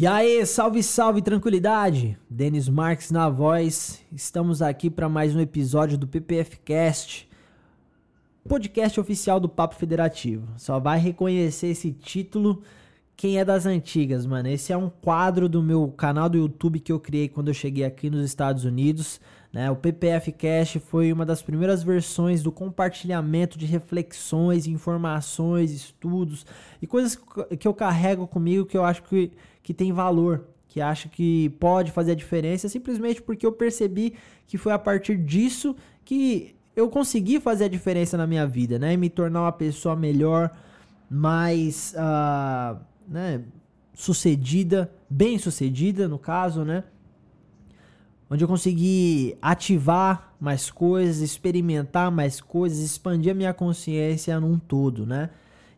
E aí, salve, salve, tranquilidade! Denis Marques na voz. Estamos aqui para mais um episódio do PPF Cast, podcast oficial do Papo Federativo. Só vai reconhecer esse título quem é das antigas, mano. Esse é um quadro do meu canal do YouTube que eu criei quando eu cheguei aqui nos Estados Unidos. Né? O PPF Cast foi uma das primeiras versões do compartilhamento de reflexões, informações, estudos e coisas que eu carrego comigo que eu acho que, que tem valor, que acho que pode fazer a diferença, simplesmente porque eu percebi que foi a partir disso que eu consegui fazer a diferença na minha vida, né? E me tornar uma pessoa melhor, mais uh, né, sucedida, bem sucedida no caso, né? onde eu consegui ativar mais coisas, experimentar mais coisas, expandir a minha consciência num todo, né?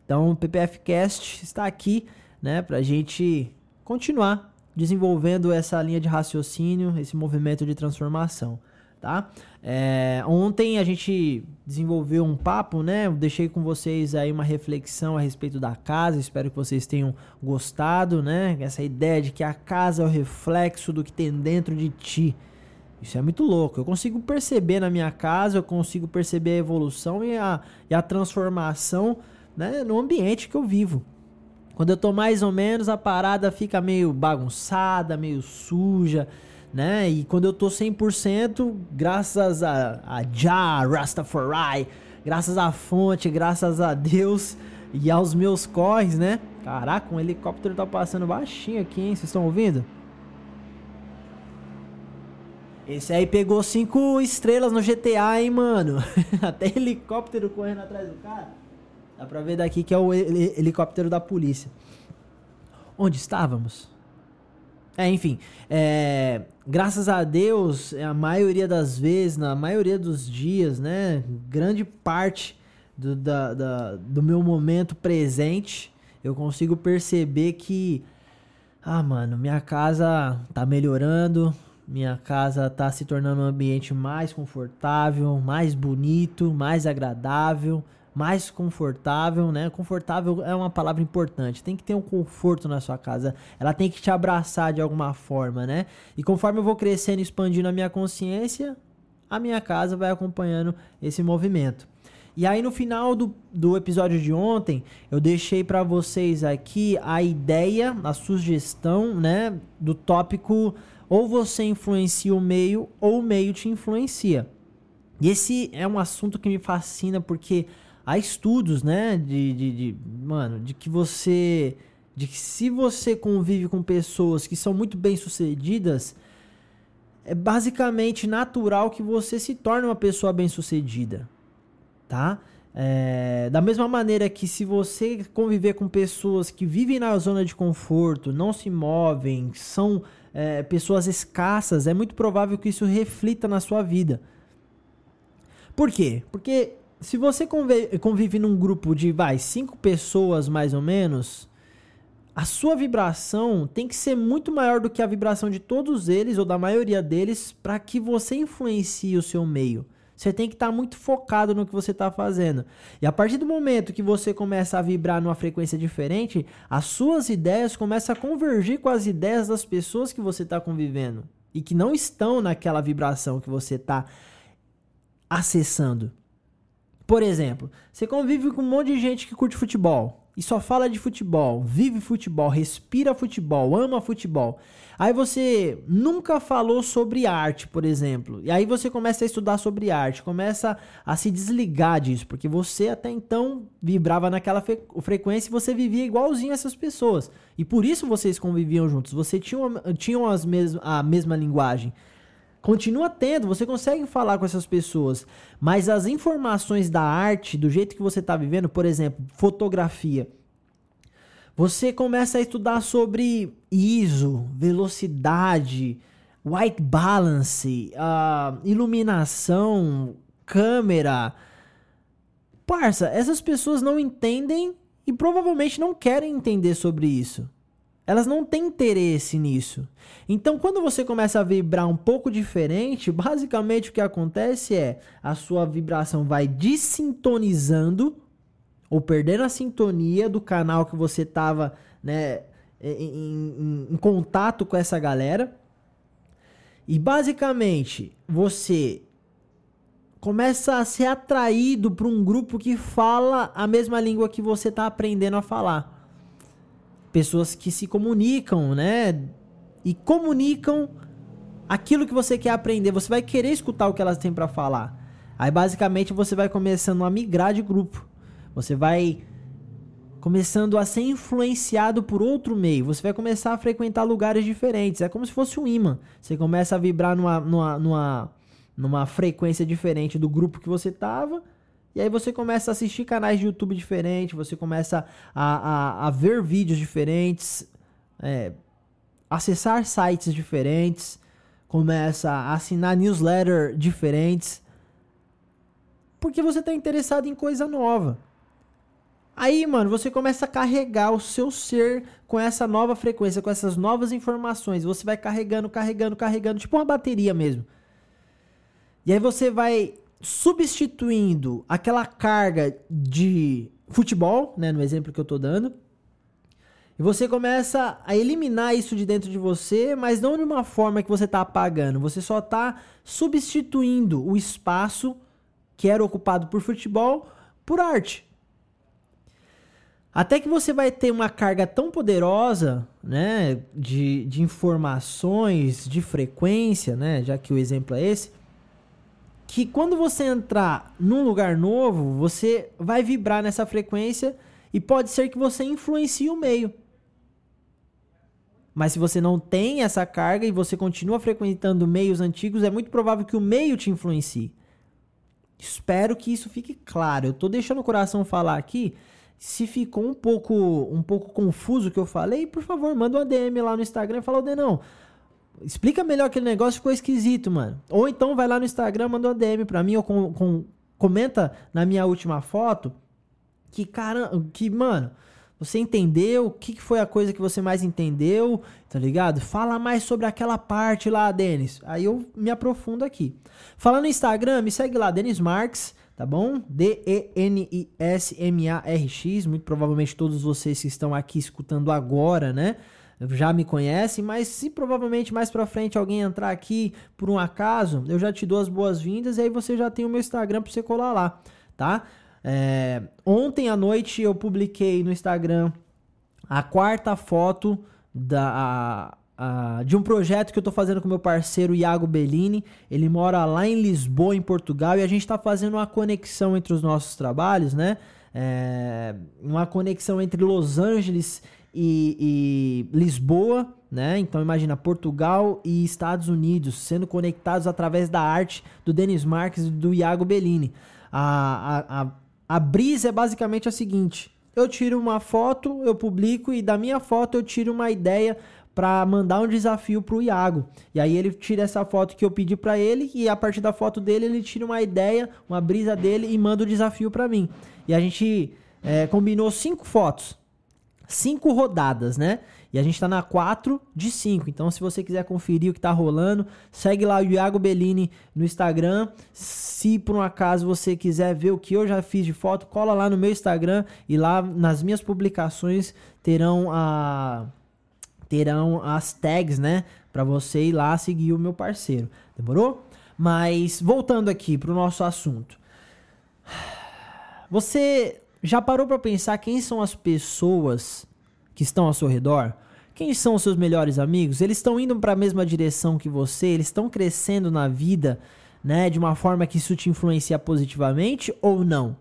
Então, o PPF Cast está aqui, né, a gente continuar desenvolvendo essa linha de raciocínio, esse movimento de transformação, tá? É, ontem a gente desenvolveu um papo, né? Deixei com vocês aí uma reflexão a respeito da casa. Espero que vocês tenham gostado, né? Essa ideia de que a casa é o reflexo do que tem dentro de ti. Isso é muito louco. Eu consigo perceber na minha casa, eu consigo perceber a evolução e a, e a transformação né, no ambiente que eu vivo. Quando eu tô mais ou menos, a parada fica meio bagunçada, meio suja né? E quando eu tô 100%, graças a, a Jah, Rastafari, graças à fonte, graças a Deus e aos meus corres, né? Caraca, um helicóptero tá passando baixinho aqui, hein? Vocês estão ouvindo? Esse aí pegou cinco estrelas no GTA, hein, mano? Até helicóptero correndo atrás do cara. Dá pra ver daqui que é o helicóptero da polícia. Onde estávamos? É, enfim, é, graças a Deus, a maioria das vezes, na maioria dos dias, né, grande parte do, da, da, do meu momento presente, eu consigo perceber que, ah, mano, minha casa tá melhorando, minha casa tá se tornando um ambiente mais confortável, mais bonito, mais agradável, mais confortável, né? Confortável é uma palavra importante. Tem que ter um conforto na sua casa. Ela tem que te abraçar de alguma forma, né? E conforme eu vou crescendo e expandindo a minha consciência, a minha casa vai acompanhando esse movimento. E aí no final do, do episódio de ontem, eu deixei para vocês aqui a ideia, a sugestão, né, do tópico ou você influencia o meio ou o meio te influencia. E esse é um assunto que me fascina porque há estudos, né, de, de, de, mano, de que você, de que se você convive com pessoas que são muito bem sucedidas, é basicamente natural que você se torne uma pessoa bem sucedida, tá? É, da mesma maneira que se você conviver com pessoas que vivem na zona de conforto, não se movem, são é, pessoas escassas, é muito provável que isso reflita na sua vida. Por quê? Porque se você convive, convive num grupo de, vai, cinco pessoas mais ou menos, a sua vibração tem que ser muito maior do que a vibração de todos eles ou da maioria deles para que você influencie o seu meio. Você tem que estar tá muito focado no que você está fazendo. E a partir do momento que você começa a vibrar numa frequência diferente, as suas ideias começam a convergir com as ideias das pessoas que você está convivendo e que não estão naquela vibração que você está acessando. Por exemplo, você convive com um monte de gente que curte futebol e só fala de futebol, vive futebol, respira futebol, ama futebol. Aí você nunca falou sobre arte, por exemplo. E aí você começa a estudar sobre arte, começa a se desligar disso, porque você até então vibrava naquela frequência e você vivia igualzinho essas pessoas. E por isso vocês conviviam juntos, você tinha, tinham as mes a mesma linguagem. Continua tendo, você consegue falar com essas pessoas, mas as informações da arte, do jeito que você está vivendo, por exemplo, fotografia, você começa a estudar sobre ISO, velocidade, white balance, uh, iluminação, câmera. Parça, essas pessoas não entendem e provavelmente não querem entender sobre isso. Elas não têm interesse nisso. Então, quando você começa a vibrar um pouco diferente, basicamente o que acontece é a sua vibração vai desintonizando ou perdendo a sintonia do canal que você estava, né, em, em, em contato com essa galera. E basicamente, você começa a ser atraído para um grupo que fala a mesma língua que você está aprendendo a falar. Pessoas que se comunicam, né? E comunicam aquilo que você quer aprender. Você vai querer escutar o que elas têm para falar. Aí basicamente você vai começando a migrar de grupo. Você vai começando a ser influenciado por outro meio. Você vai começar a frequentar lugares diferentes. É como se fosse um imã. Você começa a vibrar numa, numa, numa, numa frequência diferente do grupo que você tava. E aí você começa a assistir canais de YouTube diferentes, você começa a, a, a ver vídeos diferentes, é, acessar sites diferentes, começa a assinar newsletter diferentes. Porque você está interessado em coisa nova. Aí, mano, você começa a carregar o seu ser com essa nova frequência, com essas novas informações. Você vai carregando, carregando, carregando, tipo uma bateria mesmo. E aí você vai substituindo aquela carga de futebol, né, no exemplo que eu tô dando. E você começa a eliminar isso de dentro de você, mas não de uma forma que você tá apagando. Você só tá substituindo o espaço que era ocupado por futebol por arte. Até que você vai ter uma carga tão poderosa, né, de, de informações, de frequência, né, já que o exemplo é esse, que quando você entrar num lugar novo, você vai vibrar nessa frequência e pode ser que você influencie o meio. Mas se você não tem essa carga e você continua frequentando meios antigos, é muito provável que o meio te influencie. Espero que isso fique claro. Eu tô deixando o coração falar aqui se ficou um pouco um pouco confuso o que eu falei, por favor, manda uma DM lá no Instagram e fala, Denão, explica melhor aquele negócio, ficou esquisito, mano. Ou então vai lá no Instagram, manda uma DM pra mim, ou com, com, comenta na minha última foto que, cara, que, mano, você entendeu? O que, foi a coisa que você mais entendeu? Tá ligado? Fala mais sobre aquela parte lá, Denis. Aí eu me aprofundo aqui. Falando no Instagram, me segue lá, Denis Marques tá bom? D-E-N-I-S-M-A-R-X. Muito provavelmente todos vocês que estão aqui escutando agora, né? Já me conhecem, mas se provavelmente mais pra frente alguém entrar aqui por um acaso, eu já te dou as boas-vindas e aí você já tem o meu Instagram pra você colar lá, tá? É, ontem à noite eu publiquei no Instagram a quarta foto da, uh, de um projeto que eu tô fazendo com meu parceiro Iago Bellini. Ele mora lá em Lisboa, em Portugal, e a gente tá fazendo uma conexão entre os nossos trabalhos, né? É, uma conexão entre Los Angeles e, e Lisboa, né? Então imagina Portugal e Estados Unidos sendo conectados através da arte do Denis Marques e do Iago Bellini. A, a, a, a brisa é basicamente a seguinte: eu tiro uma foto, eu publico e da minha foto eu tiro uma ideia para mandar um desafio pro Iago. E aí ele tira essa foto que eu pedi para ele e a partir da foto dele ele tira uma ideia, uma brisa dele e manda o desafio para mim. E a gente é, combinou cinco fotos, cinco rodadas, né? E a gente tá na 4 de 5. Então, se você quiser conferir o que tá rolando, segue lá o Iago Bellini no Instagram. Se por um acaso você quiser ver o que eu já fiz de foto, cola lá no meu Instagram e lá nas minhas publicações terão a terão as tags, né? Para você ir lá seguir o meu parceiro. Demorou? Mas voltando aqui pro nosso assunto. Você já parou para pensar quem são as pessoas que estão ao seu redor? Quem são os seus melhores amigos? Eles estão indo para a mesma direção que você? Eles estão crescendo na vida, né, de uma forma que isso te influencia positivamente ou não?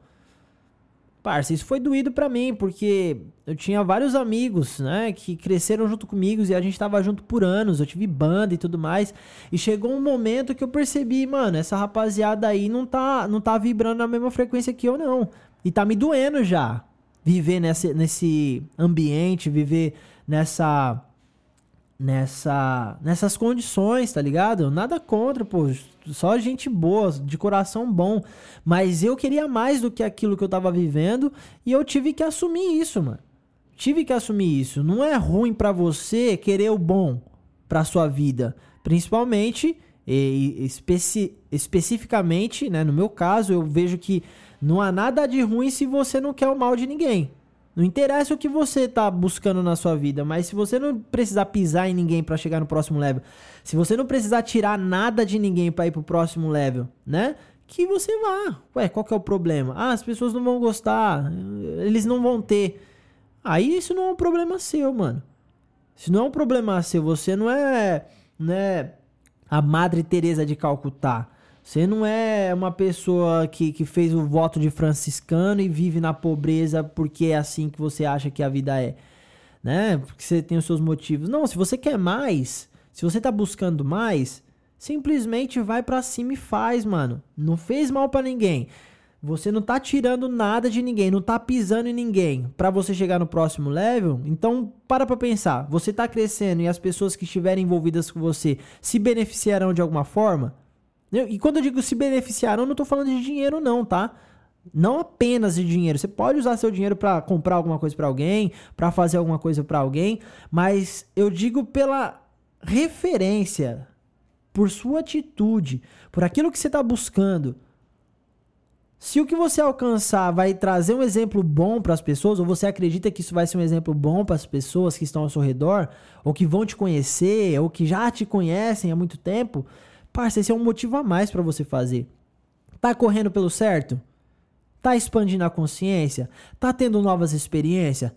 Parça, isso foi doído para mim, porque eu tinha vários amigos, né, que cresceram junto comigo e a gente tava junto por anos, eu tive banda e tudo mais. E chegou um momento que eu percebi, mano, essa rapaziada aí não tá, não tá vibrando na mesma frequência que eu, não. E tá me doendo já. Viver nesse, nesse ambiente, viver nessa nessa nessas condições, tá ligado? Nada contra, pô, só gente boa, de coração bom, mas eu queria mais do que aquilo que eu tava vivendo e eu tive que assumir isso, mano. Tive que assumir isso. Não é ruim para você querer o bom para sua vida, principalmente e especi especificamente, né, no meu caso, eu vejo que não há nada de ruim se você não quer o mal de ninguém. Não interessa o que você tá buscando na sua vida, mas se você não precisar pisar em ninguém para chegar no próximo level, se você não precisar tirar nada de ninguém para ir pro próximo level, né? Que você vá. Ué, qual que é o problema? Ah, as pessoas não vão gostar, eles não vão ter. Aí isso não é um problema seu, mano. Isso não é um problema seu, você não é, né, a Madre Teresa de Calcutá. Você não é uma pessoa que, que fez o voto de franciscano e vive na pobreza porque é assim que você acha que a vida é, né? Porque você tem os seus motivos. Não, se você quer mais, se você tá buscando mais, simplesmente vai para cima e faz, mano. Não fez mal para ninguém. Você não tá tirando nada de ninguém, não tá pisando em ninguém para você chegar no próximo level. Então, para pra pensar. Você tá crescendo e as pessoas que estiverem envolvidas com você se beneficiarão de alguma forma? E quando eu digo se beneficiarão, não tô falando de dinheiro não, tá? Não apenas de dinheiro. Você pode usar seu dinheiro para comprar alguma coisa para alguém, para fazer alguma coisa para alguém, mas eu digo pela referência, por sua atitude, por aquilo que você está buscando. Se o que você alcançar vai trazer um exemplo bom para as pessoas, ou você acredita que isso vai ser um exemplo bom para as pessoas que estão ao seu redor, ou que vão te conhecer, ou que já te conhecem há muito tempo, parça, esse é um motivo a mais para você fazer. Tá correndo pelo certo? Tá expandindo a consciência? Tá tendo novas experiências?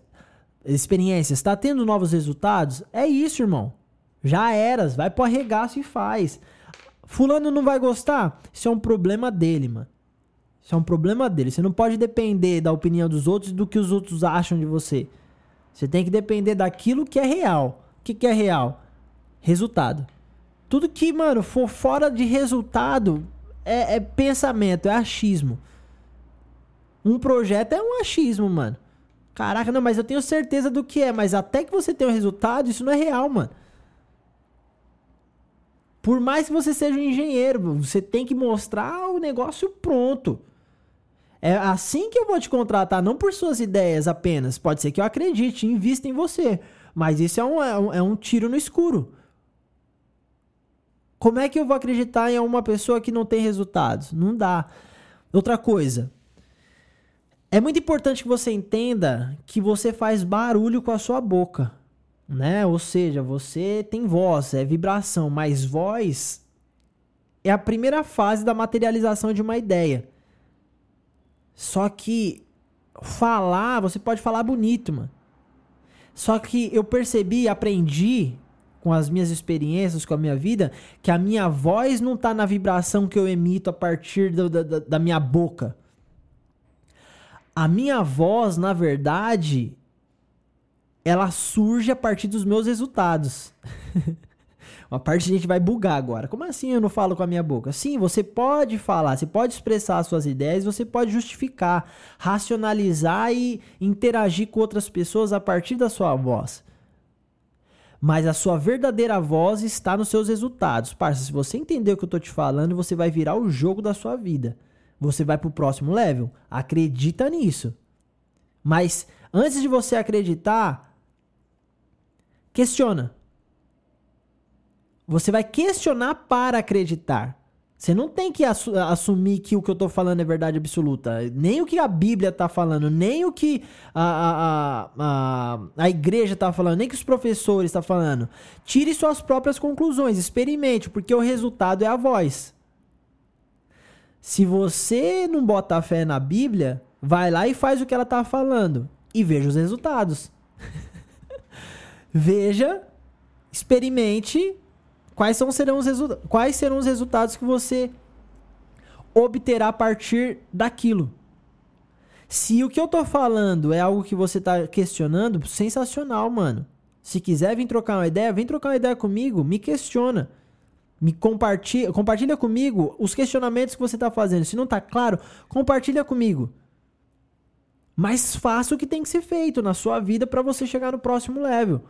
Experiências? Tá tendo novos resultados? É isso, irmão. Já eras, vai pro arregaço e faz. Fulano não vai gostar? Isso é um problema dele, mano. Isso é um problema dele. Você não pode depender da opinião dos outros e do que os outros acham de você. Você tem que depender daquilo que é real. O que, que é real? Resultado. Tudo que, mano, for fora de resultado é, é pensamento, é achismo. Um projeto é um achismo, mano. Caraca, não, mas eu tenho certeza do que é. Mas até que você tenha um resultado, isso não é real, mano. Por mais que você seja um engenheiro, você tem que mostrar o negócio pronto. É assim que eu vou te contratar, não por suas ideias apenas. Pode ser que eu acredite, invista em você. Mas isso é um, é um, é um tiro no escuro. Como é que eu vou acreditar em uma pessoa que não tem resultados? Não dá. Outra coisa. É muito importante que você entenda que você faz barulho com a sua boca, né? Ou seja, você tem voz, é vibração, mas voz é a primeira fase da materialização de uma ideia. Só que falar, você pode falar bonito, mano. Só que eu percebi, aprendi com as minhas experiências, com a minha vida, que a minha voz não tá na vibração que eu emito a partir do, da, da minha boca. A minha voz, na verdade, ela surge a partir dos meus resultados. Uma parte a gente vai bugar agora. Como assim eu não falo com a minha boca? Sim, você pode falar, você pode expressar as suas ideias, você pode justificar, racionalizar e interagir com outras pessoas a partir da sua voz. Mas a sua verdadeira voz está nos seus resultados. Parça, se você entender o que eu tô te falando, você vai virar o jogo da sua vida. Você vai pro próximo level. Acredita nisso. Mas antes de você acreditar, questiona. Você vai questionar para acreditar. Você não tem que assu assumir que o que eu estou falando é verdade absoluta. Nem o que a Bíblia está falando, nem o que a, a, a, a igreja está falando, nem o que os professores tá falando. Tire suas próprias conclusões, experimente, porque o resultado é a voz. Se você não bota fé na Bíblia, vai lá e faz o que ela está falando e veja os resultados. veja, experimente Quais, são, serão os quais serão os resultados que você obterá a partir daquilo? Se o que eu tô falando é algo que você tá questionando, sensacional, mano. Se quiser vir trocar uma ideia, vem trocar uma ideia comigo, me questiona. Me compartilha, compartilha comigo os questionamentos que você tá fazendo. Se não tá claro, compartilha comigo. Mas faça o que tem que ser feito na sua vida para você chegar no próximo level.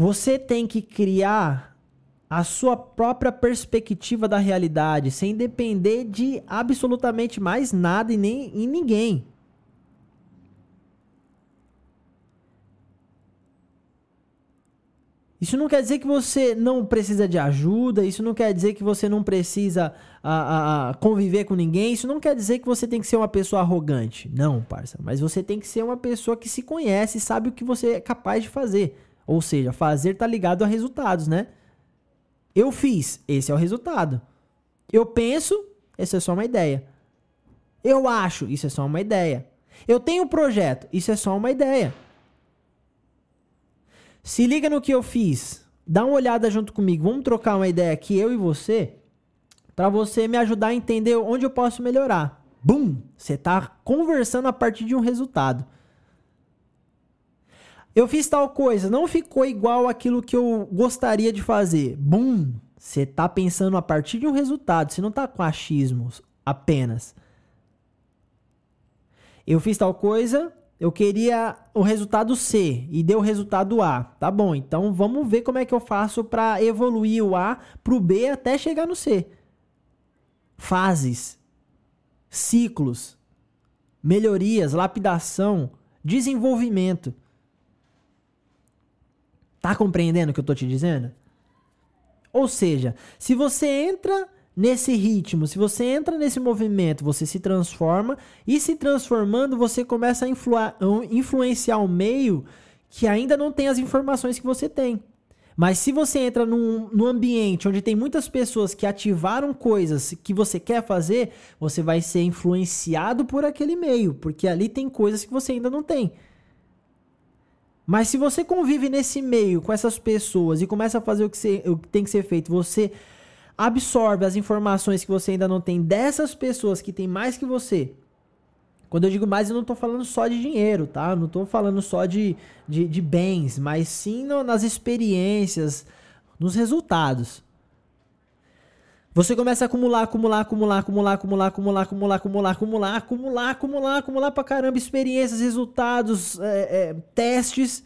Você tem que criar a sua própria perspectiva da realidade, sem depender de absolutamente mais nada e nem em ninguém. Isso não quer dizer que você não precisa de ajuda, isso não quer dizer que você não precisa a, a, a conviver com ninguém, isso não quer dizer que você tem que ser uma pessoa arrogante. Não, parça. Mas você tem que ser uma pessoa que se conhece e sabe o que você é capaz de fazer. Ou seja, fazer tá ligado a resultados, né? Eu fiz, esse é o resultado. Eu penso, essa é só uma ideia. Eu acho, isso é só uma ideia. Eu tenho um projeto, isso é só uma ideia. Se liga no que eu fiz. Dá uma olhada junto comigo. Vamos trocar uma ideia aqui, eu e você, para você me ajudar a entender onde eu posso melhorar. Bum! Você tá conversando a partir de um resultado. Eu fiz tal coisa, não ficou igual aquilo que eu gostaria de fazer. Bum! Você tá pensando a partir de um resultado, você não tá com achismos apenas. Eu fiz tal coisa, eu queria o resultado C e deu o resultado A. Tá bom, então vamos ver como é que eu faço para evoluir o A para o B até chegar no C. Fases, ciclos, melhorias, lapidação, desenvolvimento. Tá compreendendo o que eu tô te dizendo? Ou seja, se você entra nesse ritmo, se você entra nesse movimento, você se transforma e se transformando, você começa a influ influenciar o meio que ainda não tem as informações que você tem. Mas se você entra num, num ambiente onde tem muitas pessoas que ativaram coisas que você quer fazer, você vai ser influenciado por aquele meio, porque ali tem coisas que você ainda não tem. Mas se você convive nesse meio com essas pessoas e começa a fazer o que, você, o que tem que ser feito, você absorve as informações que você ainda não tem dessas pessoas que tem mais que você. Quando eu digo mais, eu não estou falando só de dinheiro, tá? Eu não estou falando só de, de, de, bens, mas sim no, nas experiências, nos resultados. Você começa a acumular, acumular, acumular, acumular, acumular, acumular, acumular, acumular, acumular, acumular, acumular, acumular pra caramba experiências, resultados, é, é, testes.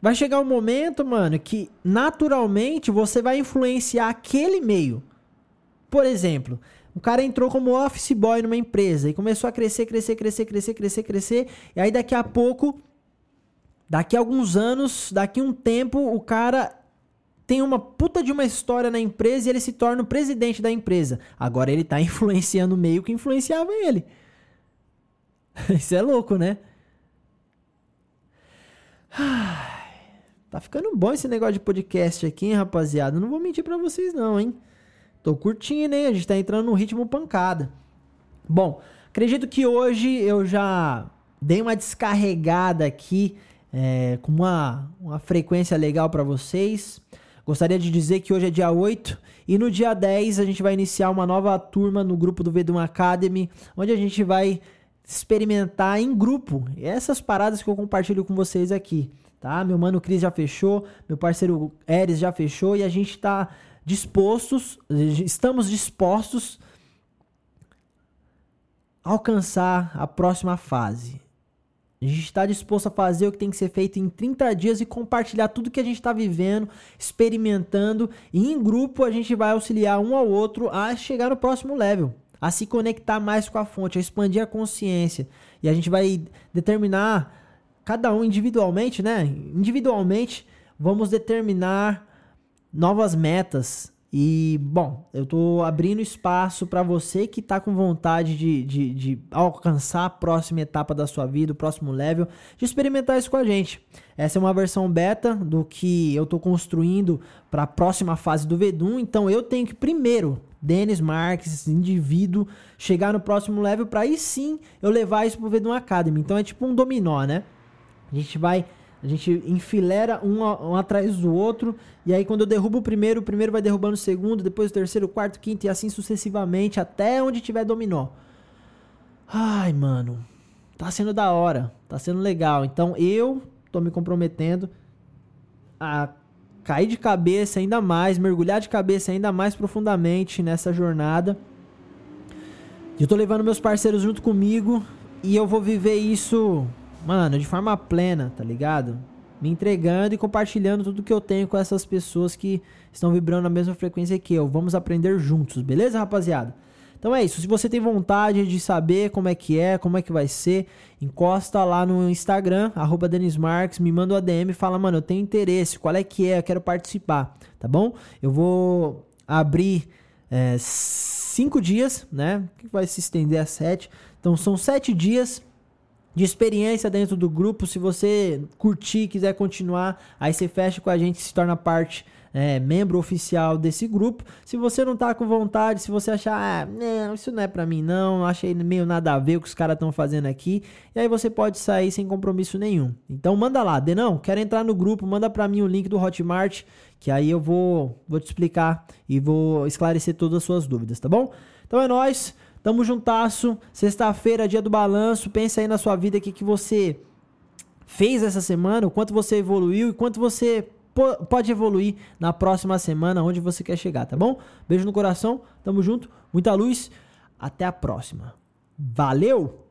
Vai chegar um momento, mano, que naturalmente você vai influenciar aquele meio. Por exemplo, o cara entrou como office boy numa empresa e começou a crescer, crescer, crescer, crescer, crescer, crescer. E aí daqui a pouco, daqui a alguns anos, daqui a um tempo, o cara tem uma puta de uma história na empresa e ele se torna o presidente da empresa. Agora ele tá influenciando o meio que influenciava ele. Isso é louco, né? Tá ficando bom esse negócio de podcast aqui, hein, rapaziada? Não vou mentir pra vocês, não, hein? Tô curtindo, hein? A gente tá entrando no ritmo pancada. Bom, acredito que hoje eu já dei uma descarregada aqui é, com uma, uma frequência legal para vocês. Gostaria de dizer que hoje é dia 8 e no dia 10 a gente vai iniciar uma nova turma no grupo do Vedum Academy, onde a gente vai experimentar em grupo essas paradas que eu compartilho com vocês aqui tá? Meu mano Cris já fechou, meu parceiro Eres já fechou e a gente está dispostos, estamos dispostos a alcançar a próxima fase. A gente está disposto a fazer o que tem que ser feito em 30 dias e compartilhar tudo que a gente está vivendo, experimentando. E em grupo a gente vai auxiliar um ao outro a chegar no próximo level, a se conectar mais com a fonte, a expandir a consciência. E a gente vai determinar cada um individualmente, né? Individualmente, vamos determinar novas metas. E, bom, eu tô abrindo espaço para você que tá com vontade de, de, de, alcançar a próxima etapa da sua vida, o próximo level, de experimentar isso com a gente. Essa é uma versão beta do que eu tô construindo para a próxima fase do Vedum. Então eu tenho que primeiro, Denis Marques, indivíduo, chegar no próximo level para aí sim eu levar isso pro Vedum Academy. Então é tipo um dominó, né? A gente vai, a gente enfilera um, um, atrás do outro, e aí quando eu derrubo o primeiro, o primeiro vai derrubando o segundo, depois o terceiro, o quarto, o quinto, e assim sucessivamente, até onde tiver dominó. Ai, mano, tá sendo da hora, tá sendo legal. Então eu tô me comprometendo a cair de cabeça ainda mais, mergulhar de cabeça ainda mais profundamente nessa jornada. Eu tô levando meus parceiros junto comigo e eu vou viver isso mano, de forma plena, tá ligado? Me entregando e compartilhando tudo que eu tenho com essas pessoas que estão vibrando na mesma frequência que eu. Vamos aprender juntos, beleza, rapaziada? Então é isso. Se você tem vontade de saber como é que é, como é que vai ser, encosta lá no Instagram, arroba Marques, me manda o um ADM e fala, mano, eu tenho interesse, qual é que é, eu quero participar, tá bom? Eu vou abrir é, cinco dias, né? Que vai se estender a sete. Então são sete dias de experiência dentro do grupo. Se você curtir, quiser continuar, aí você fecha com a gente, se torna parte é, membro oficial desse grupo. Se você não tá com vontade, se você achar, ah, não, isso não é para mim não, achei meio nada a ver o que os caras estão fazendo aqui, e aí você pode sair sem compromisso nenhum. Então manda lá, Denão, quero entrar no grupo, manda para mim o link do Hotmart, que aí eu vou, vou te explicar e vou esclarecer todas as suas dúvidas, tá bom? Então é nós. Tamo juntasso. Sexta-feira, dia do balanço. Pensa aí na sua vida o que, que você fez essa semana, o quanto você evoluiu e quanto você pode evoluir na próxima semana, onde você quer chegar, tá bom? Beijo no coração, tamo junto, muita luz, até a próxima. Valeu!